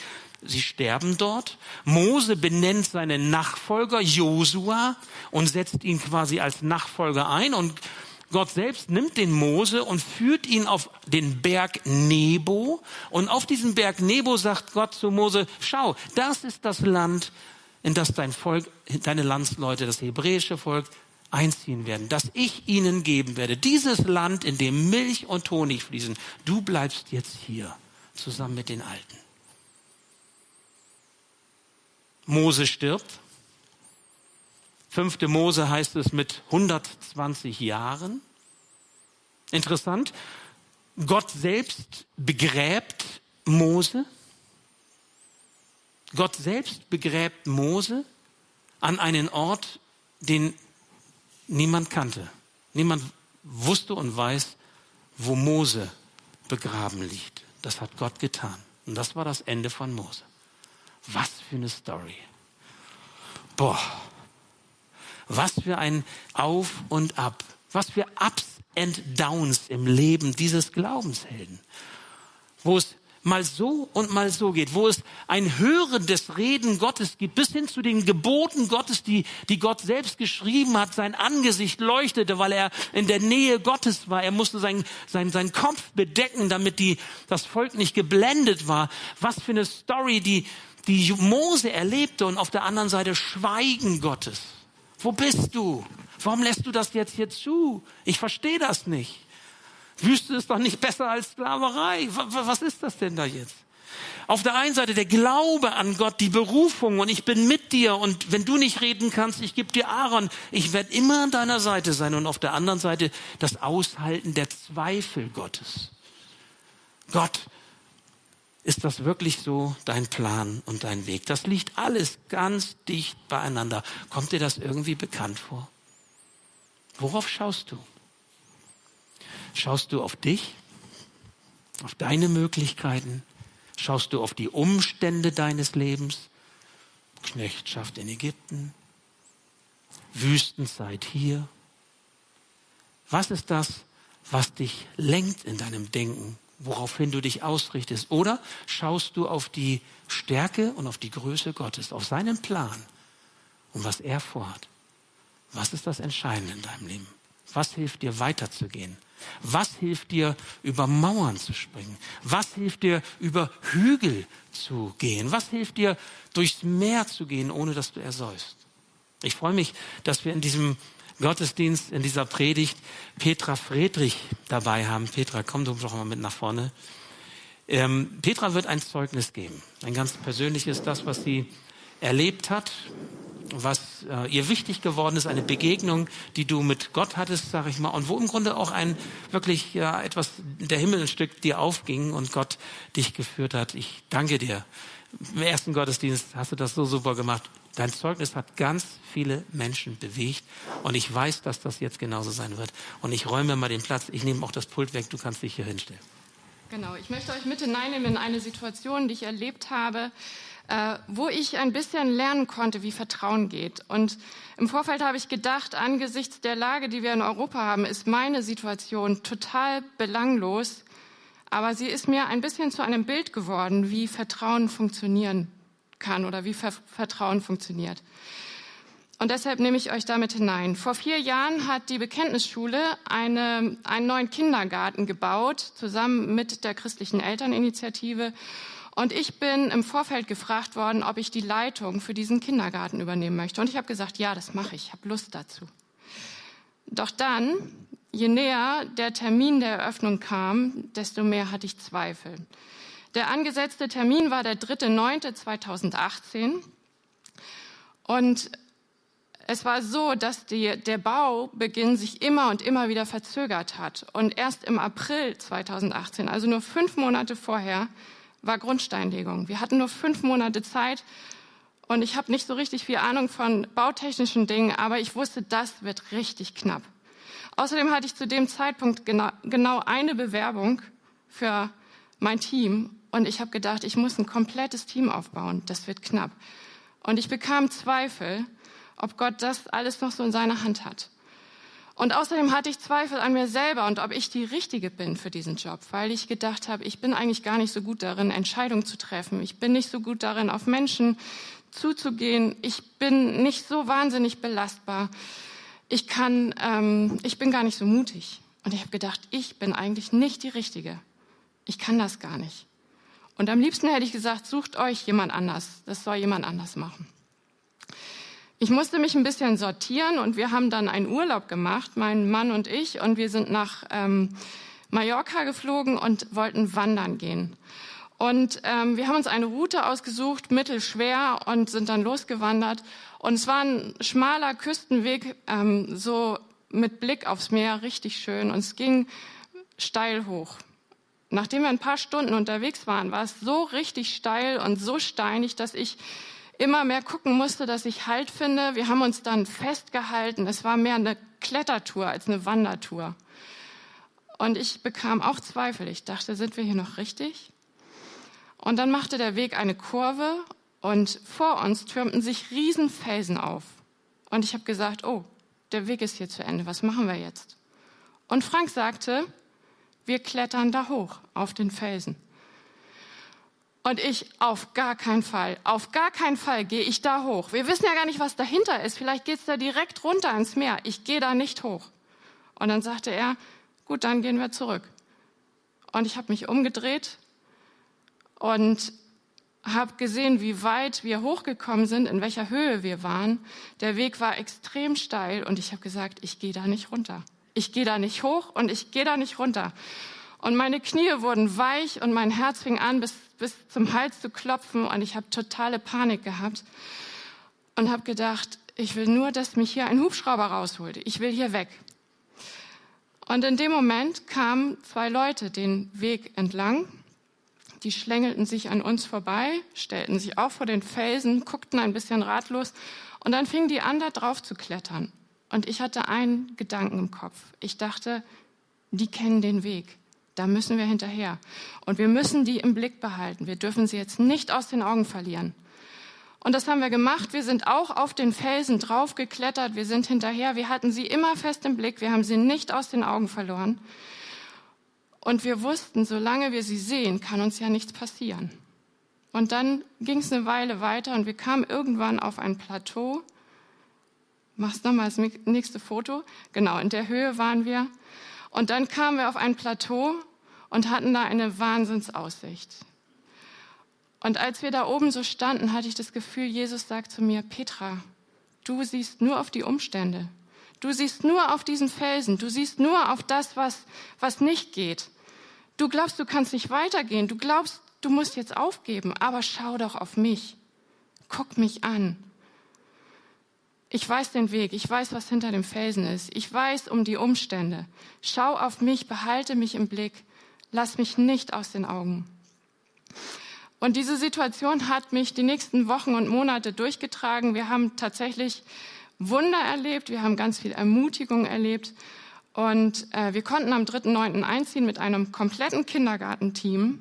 Sie sterben dort. Mose benennt seinen Nachfolger Josua und setzt ihn quasi als Nachfolger ein. Und Gott selbst nimmt den Mose und führt ihn auf den Berg Nebo. Und auf diesem Berg Nebo sagt Gott zu Mose, schau, das ist das Land, in das dein Volk, deine Landsleute, das hebräische Volk einziehen werden, das ich ihnen geben werde. Dieses Land, in dem Milch und Honig fließen. Du bleibst jetzt hier zusammen mit den Alten. Mose stirbt. Fünfte Mose heißt es mit 120 Jahren. Interessant. Gott selbst begräbt Mose. Gott selbst begräbt Mose an einen Ort, den niemand kannte. Niemand wusste und weiß, wo Mose begraben liegt. Das hat Gott getan. Und das war das Ende von Mose. Was für eine Story. Boah. Was für ein Auf und Ab Was für Ups and Downs im Leben dieses Glaubenshelden. Wo es mal so und mal so geht, wo es ein hörendes Reden Gottes gibt, bis hin zu den Geboten Gottes, die, die Gott selbst geschrieben hat. Sein Angesicht leuchtete, weil er in der Nähe Gottes war. Er musste seinen sein, sein Kopf bedecken, damit die, das Volk nicht geblendet war. Was für eine Story, die, die Mose erlebte und auf der anderen Seite Schweigen Gottes. Wo bist du? Warum lässt du das jetzt hier zu? Ich verstehe das nicht. Wüste ist doch nicht besser als Sklaverei. Was ist das denn da jetzt? Auf der einen Seite der Glaube an Gott, die Berufung und ich bin mit dir und wenn du nicht reden kannst, ich gebe dir Aaron, ich werde immer an deiner Seite sein und auf der anderen Seite das Aushalten der Zweifel Gottes. Gott, ist das wirklich so dein Plan und dein Weg? Das liegt alles ganz dicht beieinander. Kommt dir das irgendwie bekannt vor? Worauf schaust du? Schaust du auf dich? Auf deine Möglichkeiten? Schaust du auf die Umstände deines Lebens? Knechtschaft in Ägypten? Wüstenzeit hier? Was ist das, was dich lenkt in deinem Denken, woraufhin du dich ausrichtest? Oder schaust du auf die Stärke und auf die Größe Gottes, auf seinen Plan und was er vorhat? Was ist das Entscheidende in deinem Leben? Was hilft dir weiterzugehen? Was hilft dir, über Mauern zu springen? Was hilft dir, über Hügel zu gehen? Was hilft dir, durchs Meer zu gehen, ohne dass du ersäufst? Ich freue mich, dass wir in diesem Gottesdienst, in dieser Predigt Petra Friedrich dabei haben. Petra, komm du doch mal mit nach vorne. Ähm, Petra wird ein Zeugnis geben. Ein ganz persönliches, das, was sie erlebt hat, was äh, ihr wichtig geworden ist, eine Begegnung, die du mit Gott hattest, sag ich mal, und wo im Grunde auch ein wirklich ja, etwas der Himmel ein Stück dir aufging und Gott dich geführt hat. Ich danke dir. Im ersten Gottesdienst hast du das so super gemacht. Dein Zeugnis hat ganz viele Menschen bewegt und ich weiß, dass das jetzt genauso sein wird. Und ich räume mal den Platz. Ich nehme auch das Pult weg. Du kannst dich hier hinstellen. Genau. Ich möchte euch mit hineinnehmen in eine Situation, die ich erlebt habe äh, wo ich ein bisschen lernen konnte, wie Vertrauen geht. Und im Vorfeld habe ich gedacht, angesichts der Lage, die wir in Europa haben, ist meine Situation total belanglos. Aber sie ist mir ein bisschen zu einem Bild geworden, wie Vertrauen funktionieren kann oder wie Ver Vertrauen funktioniert. Und deshalb nehme ich euch damit hinein. Vor vier Jahren hat die Bekenntnisschule eine, einen neuen Kindergarten gebaut, zusammen mit der christlichen Elterninitiative. Und ich bin im Vorfeld gefragt worden, ob ich die Leitung für diesen Kindergarten übernehmen möchte. Und ich habe gesagt, ja, das mache ich, ich habe Lust dazu. Doch dann, je näher der Termin der Eröffnung kam, desto mehr hatte ich Zweifel. Der angesetzte Termin war der 3.9.2018. Und es war so, dass die, der Baubeginn sich immer und immer wieder verzögert hat. Und erst im April 2018, also nur fünf Monate vorher, war Grundsteinlegung. Wir hatten nur fünf Monate Zeit und ich habe nicht so richtig viel Ahnung von bautechnischen Dingen, aber ich wusste, das wird richtig knapp. Außerdem hatte ich zu dem Zeitpunkt genau, genau eine Bewerbung für mein Team und ich habe gedacht, ich muss ein komplettes Team aufbauen. Das wird knapp. Und ich bekam Zweifel, ob Gott das alles noch so in seiner Hand hat. Und außerdem hatte ich Zweifel an mir selber und ob ich die Richtige bin für diesen Job, weil ich gedacht habe, ich bin eigentlich gar nicht so gut darin, Entscheidungen zu treffen. Ich bin nicht so gut darin, auf Menschen zuzugehen. Ich bin nicht so wahnsinnig belastbar. Ich kann, ähm, ich bin gar nicht so mutig. Und ich habe gedacht, ich bin eigentlich nicht die Richtige. Ich kann das gar nicht. Und am liebsten hätte ich gesagt, sucht euch jemand anders. Das soll jemand anders machen. Ich musste mich ein bisschen sortieren und wir haben dann einen Urlaub gemacht, mein Mann und ich, und wir sind nach ähm, Mallorca geflogen und wollten wandern gehen. Und ähm, wir haben uns eine Route ausgesucht, mittelschwer, und sind dann losgewandert. Und es war ein schmaler Küstenweg, ähm, so mit Blick aufs Meer, richtig schön. Und es ging steil hoch. Nachdem wir ein paar Stunden unterwegs waren, war es so richtig steil und so steinig, dass ich immer mehr gucken musste, dass ich Halt finde. Wir haben uns dann festgehalten. Es war mehr eine Klettertour als eine Wandertour. Und ich bekam auch Zweifel. Ich dachte, sind wir hier noch richtig? Und dann machte der Weg eine Kurve und vor uns türmten sich Riesenfelsen auf. Und ich habe gesagt, oh, der Weg ist hier zu Ende. Was machen wir jetzt? Und Frank sagte, wir klettern da hoch auf den Felsen. Und ich, auf gar keinen Fall, auf gar keinen Fall gehe ich da hoch. Wir wissen ja gar nicht, was dahinter ist. Vielleicht geht es da direkt runter ins Meer. Ich gehe da nicht hoch. Und dann sagte er, gut, dann gehen wir zurück. Und ich habe mich umgedreht und habe gesehen, wie weit wir hochgekommen sind, in welcher Höhe wir waren. Der Weg war extrem steil und ich habe gesagt, ich gehe da nicht runter. Ich gehe da nicht hoch und ich gehe da nicht runter. Und meine Knie wurden weich und mein Herz fing an, bis, bis zum Hals zu klopfen und ich habe totale Panik gehabt und habe gedacht, ich will nur, dass mich hier ein Hubschrauber rausholt. Ich will hier weg. Und in dem Moment kamen zwei Leute den Weg entlang. Die schlängelten sich an uns vorbei, stellten sich auf vor den Felsen, guckten ein bisschen ratlos und dann fingen die an, da drauf zu klettern. Und ich hatte einen Gedanken im Kopf. Ich dachte, die kennen den Weg. Da müssen wir hinterher. Und wir müssen die im Blick behalten. Wir dürfen sie jetzt nicht aus den Augen verlieren. Und das haben wir gemacht. Wir sind auch auf den Felsen draufgeklettert. Wir sind hinterher. Wir hatten sie immer fest im Blick. Wir haben sie nicht aus den Augen verloren. Und wir wussten, solange wir sie sehen, kann uns ja nichts passieren. Und dann ging es eine Weile weiter und wir kamen irgendwann auf ein Plateau. Machst nochmal das nächste Foto. Genau, in der Höhe waren wir. Und dann kamen wir auf ein Plateau und hatten da eine Wahnsinnsaussicht. Und als wir da oben so standen, hatte ich das Gefühl, Jesus sagt zu mir, Petra, du siehst nur auf die Umstände. Du siehst nur auf diesen Felsen. Du siehst nur auf das, was, was nicht geht. Du glaubst, du kannst nicht weitergehen. Du glaubst, du musst jetzt aufgeben. Aber schau doch auf mich. Guck mich an. Ich weiß den Weg. Ich weiß, was hinter dem Felsen ist. Ich weiß um die Umstände. Schau auf mich. Behalte mich im Blick. Lass mich nicht aus den Augen. Und diese Situation hat mich die nächsten Wochen und Monate durchgetragen. Wir haben tatsächlich Wunder erlebt, wir haben ganz viel Ermutigung erlebt. Und äh, wir konnten am 3.9. einziehen mit einem kompletten Kindergartenteam.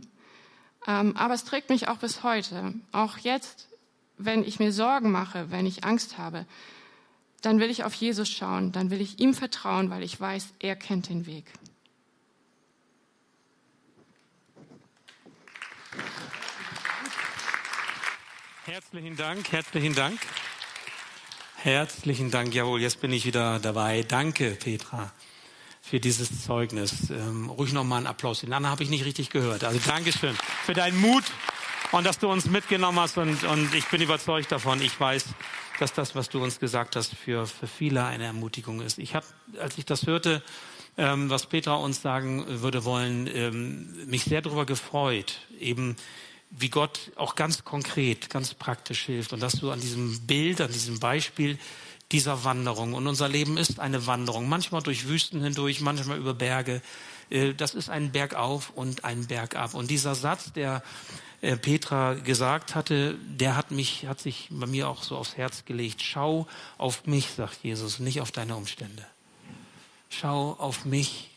Ähm, aber es trägt mich auch bis heute. Auch jetzt, wenn ich mir Sorgen mache, wenn ich Angst habe, dann will ich auf Jesus schauen, dann will ich ihm vertrauen, weil ich weiß, er kennt den Weg. Herzlichen Dank, herzlichen Dank. Herzlichen Dank, jawohl, jetzt bin ich wieder dabei. Danke, Petra, für dieses Zeugnis. Ähm, ruhig nochmal einen Applaus. Den anderen habe ich nicht richtig gehört. Also Dankeschön für deinen Mut und dass du uns mitgenommen hast. Und, und ich bin überzeugt davon. Ich weiß, dass das, was du uns gesagt hast, für, für viele eine Ermutigung ist. Ich habe, als ich das hörte, ähm, was Petra uns sagen würde wollen, ähm, mich sehr darüber gefreut, eben wie Gott auch ganz konkret, ganz praktisch hilft und dass du an diesem Bild, an diesem Beispiel dieser Wanderung und unser Leben ist eine Wanderung, manchmal durch Wüsten hindurch, manchmal über Berge. Äh, das ist ein Bergauf und ein Bergab. Und dieser Satz, der äh, Petra gesagt hatte, der hat mich, hat sich bei mir auch so aufs Herz gelegt. Schau auf mich, sagt Jesus, nicht auf deine Umstände. Schau auf mich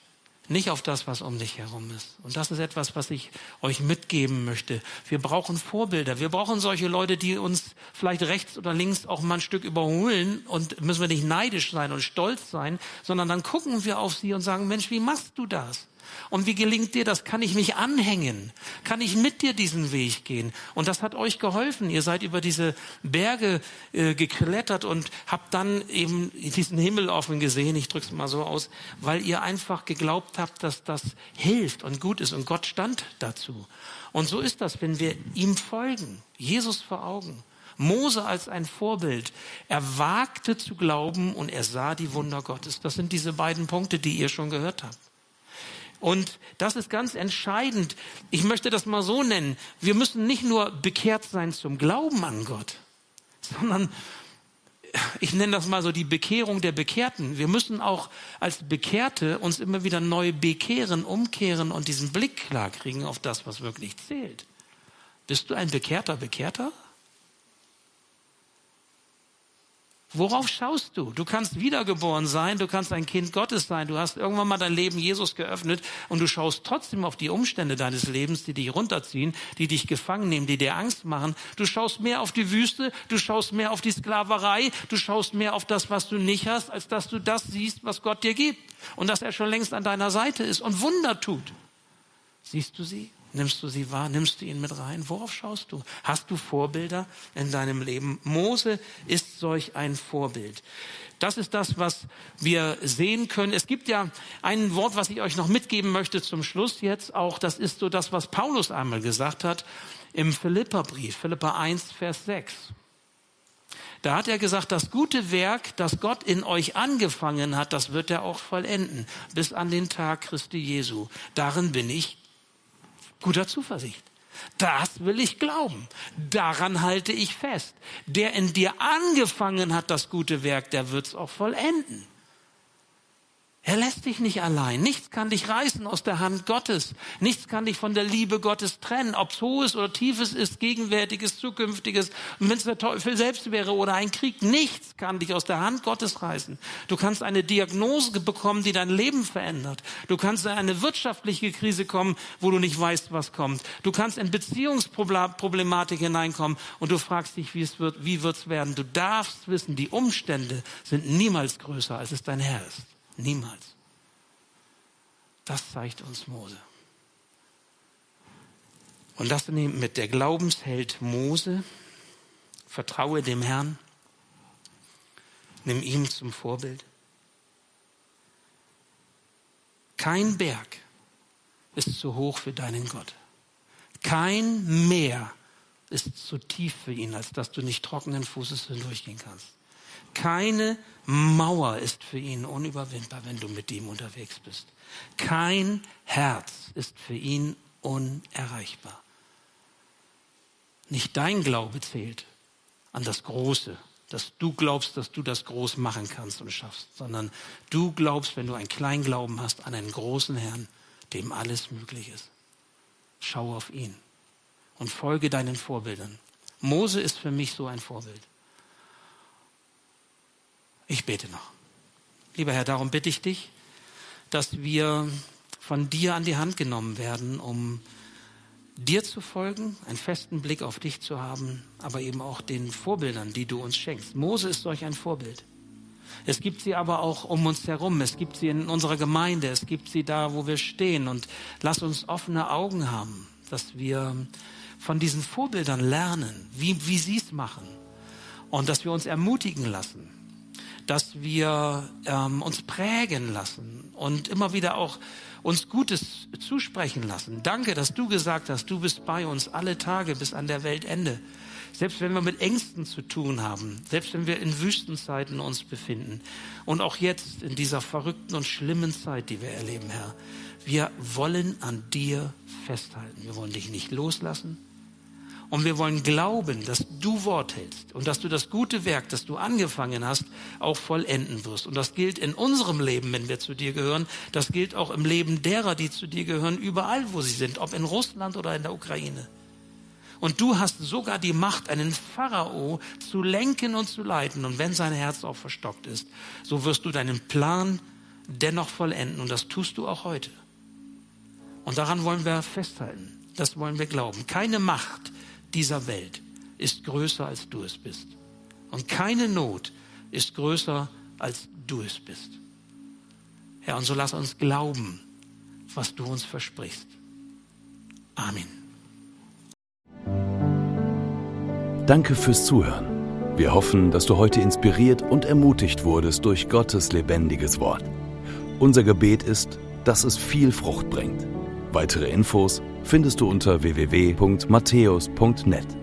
nicht auf das, was um dich herum ist. Und das ist etwas, was ich euch mitgeben möchte. Wir brauchen Vorbilder. Wir brauchen solche Leute, die uns vielleicht rechts oder links auch mal ein Stück überholen und müssen wir nicht neidisch sein und stolz sein, sondern dann gucken wir auf sie und sagen, Mensch, wie machst du das? Und wie gelingt dir das? Kann ich mich anhängen? Kann ich mit dir diesen Weg gehen? Und das hat euch geholfen. Ihr seid über diese Berge äh, geklettert und habt dann eben diesen Himmel offen gesehen. Ich drück's mal so aus, weil ihr einfach geglaubt habt, dass das hilft und gut ist. Und Gott stand dazu. Und so ist das, wenn wir ihm folgen. Jesus vor Augen. Mose als ein Vorbild. Er wagte zu glauben und er sah die Wunder Gottes. Das sind diese beiden Punkte, die ihr schon gehört habt. Und das ist ganz entscheidend. Ich möchte das mal so nennen. Wir müssen nicht nur bekehrt sein zum Glauben an Gott, sondern ich nenne das mal so die Bekehrung der Bekehrten. Wir müssen auch als Bekehrte uns immer wieder neu bekehren, umkehren und diesen Blick klar kriegen auf das, was wirklich zählt. Bist du ein bekehrter Bekehrter? Worauf schaust du? Du kannst wiedergeboren sein, du kannst ein Kind Gottes sein, du hast irgendwann mal dein Leben Jesus geöffnet und du schaust trotzdem auf die Umstände deines Lebens, die dich runterziehen, die dich gefangen nehmen, die dir Angst machen. Du schaust mehr auf die Wüste, du schaust mehr auf die Sklaverei, du schaust mehr auf das, was du nicht hast, als dass du das siehst, was Gott dir gibt und dass er schon längst an deiner Seite ist und Wunder tut. Siehst du sie? Nimmst du sie wahr? Nimmst du ihn mit rein? Worauf schaust du? Hast du Vorbilder in deinem Leben? Mose ist solch ein Vorbild. Das ist das, was wir sehen können. Es gibt ja ein Wort, was ich euch noch mitgeben möchte zum Schluss jetzt auch. Das ist so das, was Paulus einmal gesagt hat im Philipperbrief, Philippa 1, Vers 6. Da hat er gesagt, das gute Werk, das Gott in euch angefangen hat, das wird er auch vollenden, bis an den Tag Christi Jesu. Darin bin ich guter Zuversicht. Das will ich glauben. Daran halte ich fest. Der in dir angefangen hat, das gute Werk, der wird es auch vollenden. Er lässt dich nicht allein. Nichts kann dich reißen aus der Hand Gottes. Nichts kann dich von der Liebe Gottes trennen. Ob es hohes oder tiefes ist, gegenwärtiges, zukünftiges. Wenn es der Teufel selbst wäre oder ein Krieg, nichts kann dich aus der Hand Gottes reißen. Du kannst eine Diagnose bekommen, die dein Leben verändert. Du kannst in eine wirtschaftliche Krise kommen, wo du nicht weißt, was kommt. Du kannst in Beziehungsproblematik hineinkommen und du fragst dich, wie es wird, wie wird's werden. Du darfst wissen, die Umstände sind niemals größer, als es dein Herr ist. Niemals. Das zeigt uns Mose. Und das mit der Glaubensheld Mose. Vertraue dem Herrn. Nimm ihm zum Vorbild. Kein Berg ist zu hoch für deinen Gott. Kein Meer ist zu tief für ihn, als dass du nicht trockenen Fußes hindurchgehen kannst. Keine Mauer ist für ihn unüberwindbar, wenn du mit ihm unterwegs bist. Kein Herz ist für ihn unerreichbar. Nicht dein Glaube zählt an das Große, dass du glaubst, dass du das groß machen kannst und schaffst, sondern du glaubst, wenn du einen kleinen Glauben hast, an einen großen Herrn, dem alles möglich ist. Schau auf ihn und folge deinen Vorbildern. Mose ist für mich so ein Vorbild. Ich bete noch. Lieber Herr, darum bitte ich dich, dass wir von dir an die Hand genommen werden, um dir zu folgen, einen festen Blick auf dich zu haben, aber eben auch den Vorbildern, die du uns schenkst. Mose ist solch ein Vorbild. Es gibt sie aber auch um uns herum. Es gibt sie in unserer Gemeinde. Es gibt sie da, wo wir stehen. Und lass uns offene Augen haben, dass wir von diesen Vorbildern lernen, wie, wie sie es machen. Und dass wir uns ermutigen lassen dass wir ähm, uns prägen lassen und immer wieder auch uns Gutes zusprechen lassen. Danke, dass du gesagt hast, du bist bei uns alle Tage bis an der Weltende. Selbst wenn wir mit Ängsten zu tun haben, selbst wenn wir in Wüstenzeiten uns befinden und auch jetzt in dieser verrückten und schlimmen Zeit, die wir erleben, Herr, wir wollen an dir festhalten. Wir wollen dich nicht loslassen. Und wir wollen glauben, dass du Wort hältst und dass du das gute Werk, das du angefangen hast, auch vollenden wirst. Und das gilt in unserem Leben, wenn wir zu dir gehören. Das gilt auch im Leben derer, die zu dir gehören, überall, wo sie sind, ob in Russland oder in der Ukraine. Und du hast sogar die Macht, einen Pharao zu lenken und zu leiten. Und wenn sein Herz auch verstockt ist, so wirst du deinen Plan dennoch vollenden. Und das tust du auch heute. Und daran wollen wir festhalten. Das wollen wir glauben. Keine Macht dieser Welt ist größer, als du es bist. Und keine Not ist größer, als du es bist. Herr, und so lass uns glauben, was du uns versprichst. Amen. Danke fürs Zuhören. Wir hoffen, dass du heute inspiriert und ermutigt wurdest durch Gottes lebendiges Wort. Unser Gebet ist, dass es viel Frucht bringt. Weitere Infos findest du unter www.matthäus.net.